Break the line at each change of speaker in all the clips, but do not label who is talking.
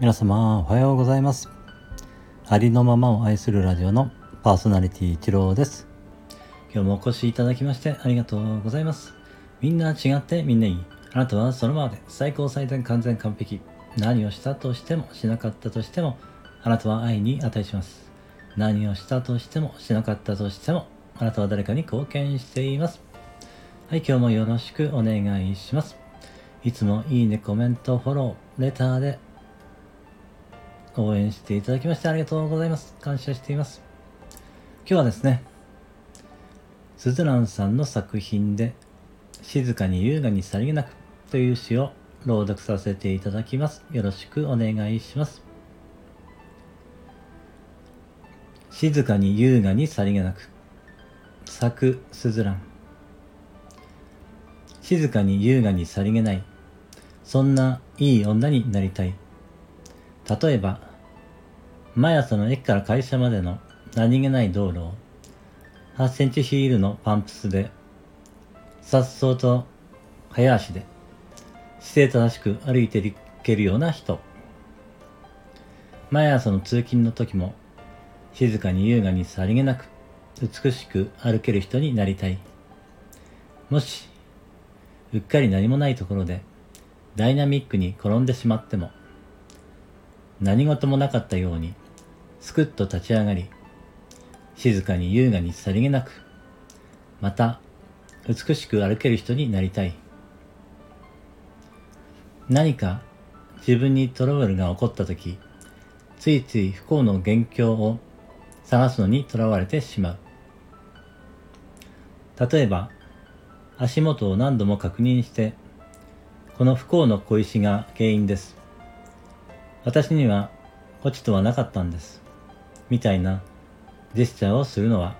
皆様おはようございます。ありのままを愛するラジオのパーソナリティ一郎です。今日もお越しいただきましてありがとうございます。みんな違ってみんないい。あなたはそのままで最高最善完全完璧。何をしたとしてもしなかったとしてもあなたは愛に値します。何をしたとしてもしなかったとしてもあなたは誰かに貢献しています。はい今日もよろしくお願いします。いつもいいね、コメント、フォロー、レターで応援していただきましてありがとうございます。感謝しています。今日はですね、スズランさんの作品で、静かに優雅にさりげなくという詩を朗読させていただきます。よろしくお願いします。静かに優雅にさりげなく、作スズラン。静かに優雅にさりげない。そんないい女になりたい。例えば、毎朝の駅から会社までの何気ない道路を8センチヒールのパンプスで、さっそうと早足で姿勢正しく歩いていけるような人。毎朝の通勤の時も静かに優雅にさりげなく美しく歩ける人になりたい。もしうっかり何もないところでダイナミックに転んでしまっても何事もなかったようにすくっと立ち上がり静かに優雅にさりげなくまた美しく歩ける人になりたい何か自分にトラブルが起こった時ついつい不幸の元凶を探すのにとらわれてしまう例えば足元を何度も確認して、この不幸の小石が原因です。私には落ちとはなかったんです。みたいなジェスチャーをするのは、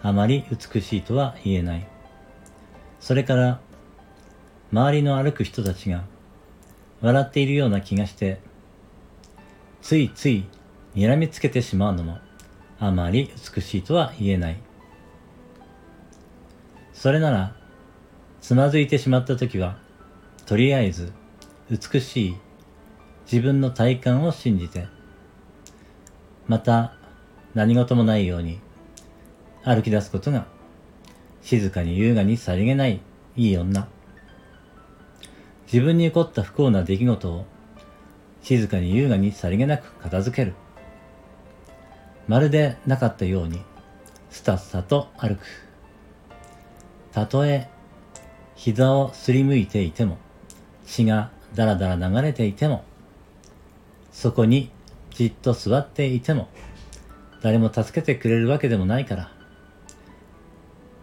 あまり美しいとは言えない。それから、周りの歩く人たちが笑っているような気がして、ついつい睨みつけてしまうのも、あまり美しいとは言えない。それなら、つまずいてしまった時は、とりあえず美しい自分の体感を信じて、また何事もないように歩き出すことが静かに優雅にさりげないいい女。自分に起こった不幸な出来事を静かに優雅にさりげなく片付ける。まるでなかったようにスタッサと歩く。たとえ膝をすりむいていても、血がだらだら流れていても、そこにじっと座っていても、誰も助けてくれるわけでもないから、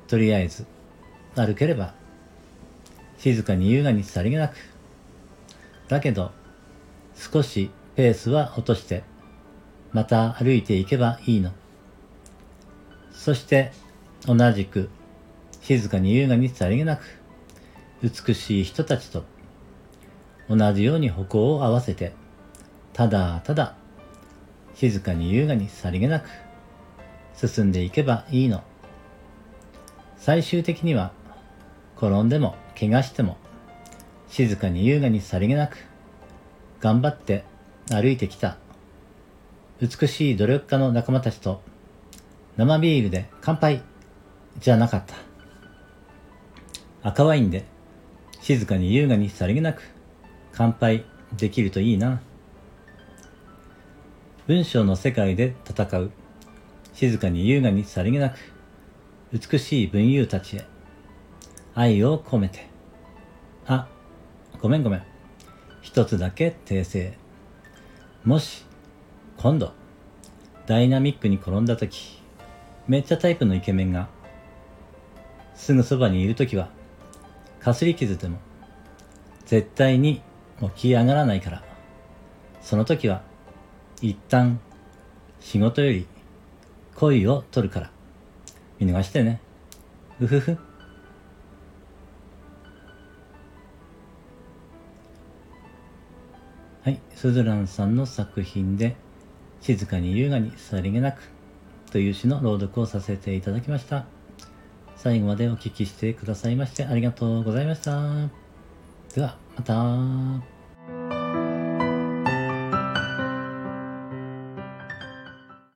とりあえず歩ければ、静かに優雅にさりげなく、だけど、少しペースは落として、また歩いていけばいいの。そして、同じく、静かに優雅にさりげなく、美しい人たちと同じように歩行を合わせて、ただただ静かに優雅にさりげなく進んでいけばいいの。最終的には転んでも怪我しても静かに優雅にさりげなく頑張って歩いてきた美しい努力家の仲間たちと生ビールで乾杯じゃなかった赤ワインで静かに優雅にさりげなく乾杯できるといいな。文章の世界で戦う。静かに優雅にさりげなく美しい文友たちへ愛を込めて。あ、ごめんごめん。一つだけ訂正。もし、今度、ダイナミックに転んだ時、めっちゃタイプのイケメンが、すぐそばにいる時は、かすり傷でも、絶対に起き上がらないから、その時は、一旦、仕事より、恋を取るから、見逃してね。うふふ。はい、スズランさんの作品で、静かに優雅にさりげなくという詩の朗読をさせていただきました。最後までお聞きしてくださいましてありがとうございました。では、また。